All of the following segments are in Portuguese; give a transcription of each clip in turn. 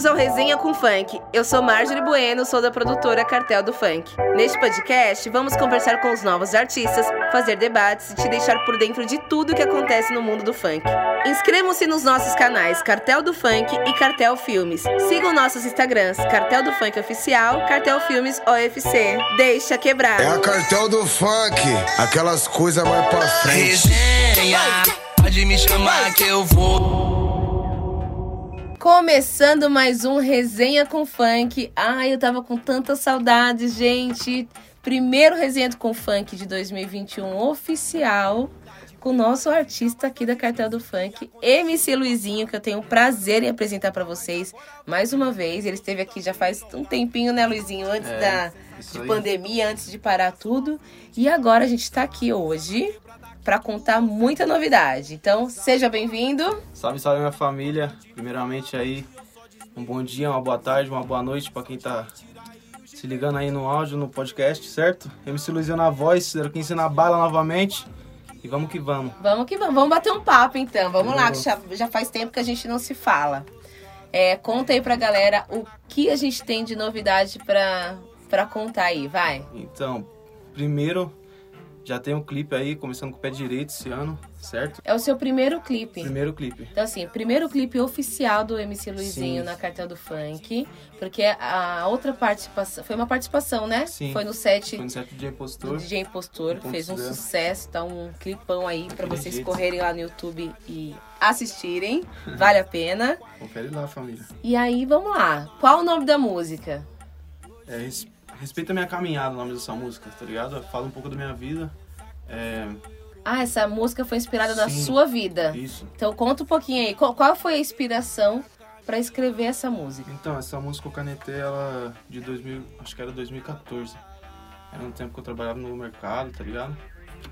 Bem-vindos ao Resenha com Funk. Eu sou Marjorie Bueno, sou da produtora Cartel do Funk. Neste podcast, vamos conversar com os novos artistas, fazer debates e te deixar por dentro de tudo que acontece no mundo do funk. Inscrevam-se nos nossos canais Cartel do Funk e Cartel Filmes. Sigam nossos Instagrams Cartel do Funk Oficial, Cartel Filmes OFC. Deixa quebrar. É a Cartel do Funk, aquelas coisas mais pra frente. Resenha, pode me chamar que eu vou. Começando mais um Resenha com Funk. Ai, eu tava com tanta saudade, gente. Primeiro Resenha com Funk de 2021 oficial com o nosso artista aqui da Cartel do Funk, MC Luizinho, que eu tenho o prazer em apresentar para vocês mais uma vez. Ele esteve aqui já faz um tempinho, né, Luizinho, antes É, da de pandemia, antes de parar tudo. E agora a gente está aqui hoje para contar muita novidade. Então, seja bem-vindo. Salve, salve minha família. Primeiramente aí, um bom dia, uma boa tarde, uma boa noite pra quem tá se ligando aí no áudio, no podcast, certo? MC Luizinho na voz, 015 na bala novamente. E vamos que vamos. Vamos que vamos, vamos bater um papo então. Vamos lá, que já, já faz tempo que a gente não se fala. É, conta aí pra galera o que a gente tem de novidade pra, pra contar aí, vai. Então, primeiro, já tem um clipe aí, começando com o pé direito esse ano, certo? É o seu primeiro clipe. Primeiro clipe. Então, assim, primeiro clipe oficial do MC Luizinho Sim. na Cartel do Funk. Porque a outra participação. Foi uma participação, né? Sim. Foi no set Foi no set DJ do Postor. DJ Impostor. Impostor. Fez um sucesso, tá um clipão aí pra Daquele vocês jeito. correrem lá no YouTube e assistirem. Vale a pena. Confere lá, família. E aí, vamos lá. Qual o nome da música? É, res- respeita a minha caminhada, o nome dessa música, tá ligado? Fala um pouco da minha vida. É, Ah, essa música foi inspirada na Sim. sua vida. isso. Então conta um pouquinho aí. Qual, qual foi a inspiração pra escrever essa música? Então, essa música eu canetei ela de 2000, acho que era 2014. Era um tempo que eu trabalhava no mercado, tá ligado?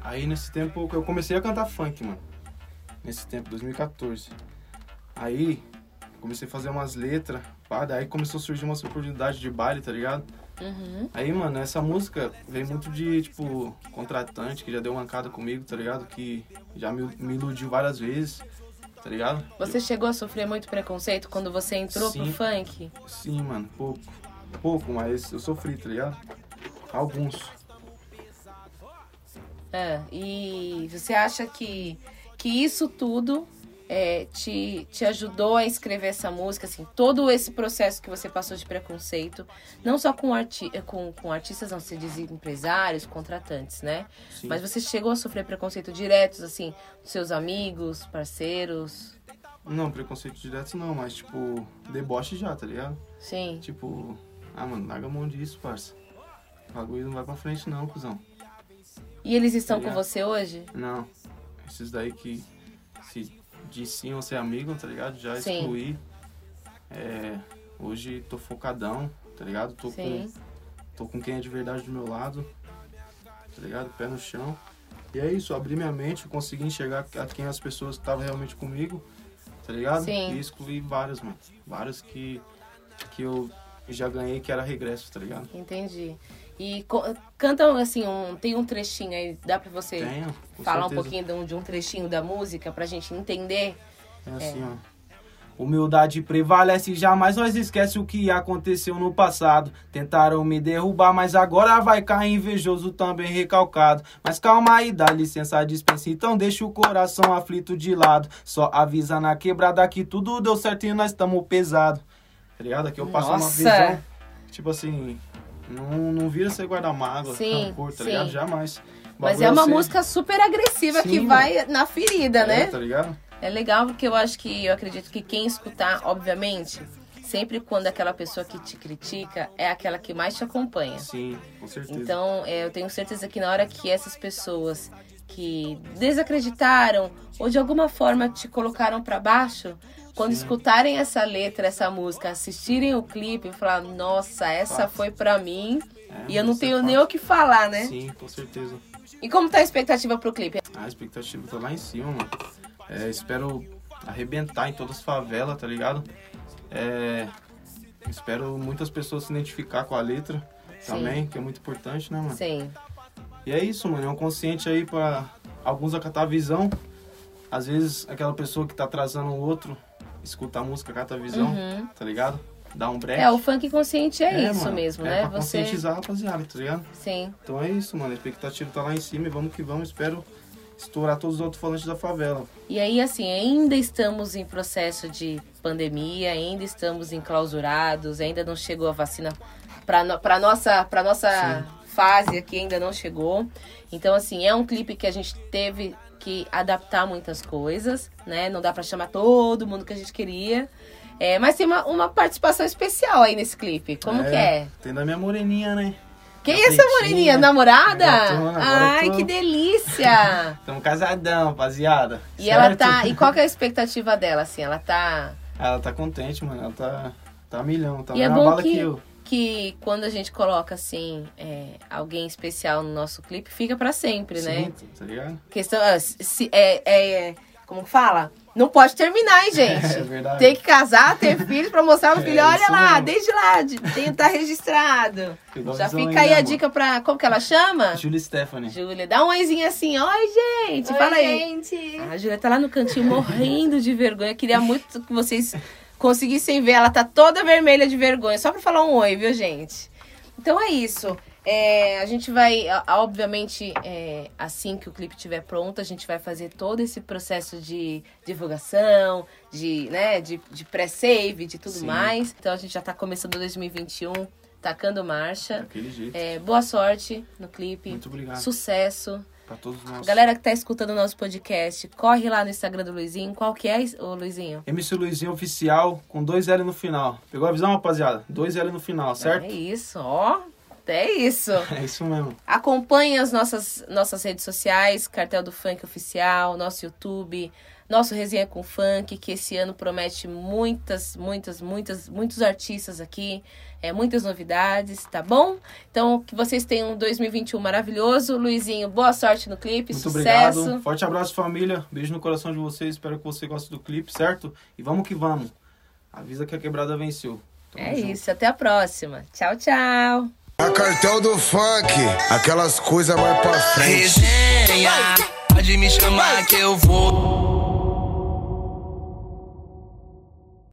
Aí nesse tempo eu comecei a cantar funk, mano. Nesse tempo, 2014. Aí comecei a fazer umas letras, pá, daí começou a surgir umas oportunidades de baile, tá ligado? Uhum. Aí, mano, essa música vem muito de, tipo, contratante, que já deu mancada comigo, tá ligado? Que já me, me iludiu várias vezes, tá ligado? Você chegou a sofrer muito preconceito quando você entrou pro Sim. funk? Sim, mano, pouco. Pouco, mas eu sofri, tá ligado? Alguns. É, e você acha que, que isso tudo é, te, te ajudou a escrever essa música, assim, todo esse processo que você passou de preconceito, não só com, arti com, com artistas, não, se diz empresários, contratantes, né? Sim. Mas você chegou a sofrer preconceito diretos, assim, dos seus amigos, parceiros? Não, preconceito direto não, mas tipo, deboche já, tá ligado? Sim. Tipo, ah, mano, larga a mão disso, parça. O bagulho não vai pra frente não, cuzão. E eles estão com Obrigado. você hoje? Não. Esses daí que se diziam ser amigo, tá ligado? Já Sim. excluí. É, hoje tô focadão, tá ligado? Tô Sim. com, tô com quem é de verdade do meu lado, tá ligado? Pé no chão. E é isso, abri minha mente, consegui enxergar a quem as pessoas estavam realmente comigo, tá ligado? Sim. E excluí vários, mano. Vários que, que eu já ganhei que era regresso, tá ligado? Entendi. E co- canta, assim, um, tem um trechinho aí, dá pra você Tenho, falar um certeza. pouquinho de um, de um trechinho da música pra gente entender? É assim, ó. Humildade prevalece, jamais nós esquece o que aconteceu no passado. Tentaram me derrubar, mas agora vai cair invejoso também recalcado. Mas calma aí, dá licença, dispensa, então deixa o coração aflito de lado. Só avisa na quebrada que tudo deu certo e nós estamos pesado. Tá ligado? Aqui eu passo uma Nossa! visão, tipo assim, não, não vira ser guarda-mágoa, Sim, rancor, tá sim. ligado? Jamais. Mas bagulho é uma ser- música super agressiva que Sim, vai na ferida, é, né? Tá ligado? É legal porque eu acho que, eu acredito que quem escutar, obviamente, sempre quando aquela pessoa que te critica é aquela que mais te acompanha. Sim, com certeza. Então, é, eu tenho certeza que na hora que essas pessoas que desacreditaram ou de alguma forma te colocaram pra baixo, quando escutarem essa letra, essa música, assistirem o clipe, falar: "Nossa, essa foi pra mim". É, E eu não é tenho nem o que falar, né? Sim, com certeza. E como tá a expectativa pro clipe? A expectativa tá lá em cima, mano. É, espero arrebentar em todas as favelas, tá ligado? É, espero muitas pessoas se identificar com a letra Sim. também, que é muito importante, né, mano? Sim. E é isso, mano. É um consciente aí pra alguns acatar a visão. Às vezes, aquela pessoa que tá atrasando o outro, escuta a música, acata a visão, Uhum. tá ligado? dar um break. É, o funk consciente é, É, isso mano, mesmo, é né? Pra Você. conscientizar a rapaziada, tá ligado? Sim. Então é isso, mano. A expectativa tá lá em cima e vamos que vamos. Espero estourar todos os alto-falantes da favela. E aí, assim, ainda estamos em processo de pandemia, ainda estamos enclausurados, ainda não chegou a vacina para no, pra nossa, pra nossa fase aqui, ainda não chegou. Então, assim, é um clipe que a gente teve que adaptar muitas coisas, né? Não dá pra chamar todo mundo que a gente queria. É, mas tem uma, uma participação especial aí nesse clipe. Como que é? Tem da minha moreninha, né? Quem é essa moreninha? Namorada? Gatona, Ai, tô- que delícia! Tamo casadão, rapaziada. E ela Certo? tá. E qual que é a expectativa dela, assim? Ela tá. Ela tá contente, mano. Ela tá, tá milhão. Tá E é bom bala que, que eu. Que quando a gente coloca, assim, é, alguém especial no nosso clipe, fica pra sempre, né? Sim, tá ligado? Questão. ah, se, é, é, como que fala? Não pode terminar, hein, gente? É verdade. Tem que casar, ter filhos pra mostrar pro É filho. Olha lá, mesmo. desde lá, de- tem tá registrado. Já fica aí a amor. dica pra. Como que ela chama? Júlia Stephanie. Júlia, dá um oizinho assim. Oi, gente. Fala aí. gente. A Júlia tá lá no cantinho morrendo de vergonha. Queria muito que vocês conseguissem ver. Ela tá toda vermelha de vergonha. Só pra falar um oi, viu, gente? Então é isso. É, a gente vai, obviamente, é, assim que o clipe estiver pronto, a gente vai fazer todo esse processo de divulgação, de, né, de, de pré-save, de tudo Sim. mais. Então a gente já tá começando 2021, tacando marcha. Daquele jeito. É, boa sorte no clipe. Muito obrigado. Sucesso. Pra todos nós. Galera que tá escutando o nosso podcast, corre lá no Instagram do Luizinho. Qual que é, ô Luizinho? MC Luizinho Oficial com dois L no final. Pegou a visão, rapaziada? Dois L no final, certo? É isso, ó. É isso. É isso mesmo. Acompanhe as nossas, nossas redes sociais, Cartel do Funk Oficial, nosso YouTube, nosso Resenha com Funk, que esse ano promete muitas, muitas, muitas, muitos artistas aqui, é, muitas novidades, tá bom? Então, que vocês tenham um 2021 maravilhoso. Luizinho, boa sorte no clipe, Muito sucesso. obrigado. Forte abraço, família. Beijo no coração de vocês. Espero que você goste do clipe, certo? E vamos que vamos. Avisa que a quebrada venceu. Tamo É junto. isso, até a próxima. Tchau, tchau. A cartel do funk, aquelas coisas mais pra frente. Resenha, pode me chamar que eu vou.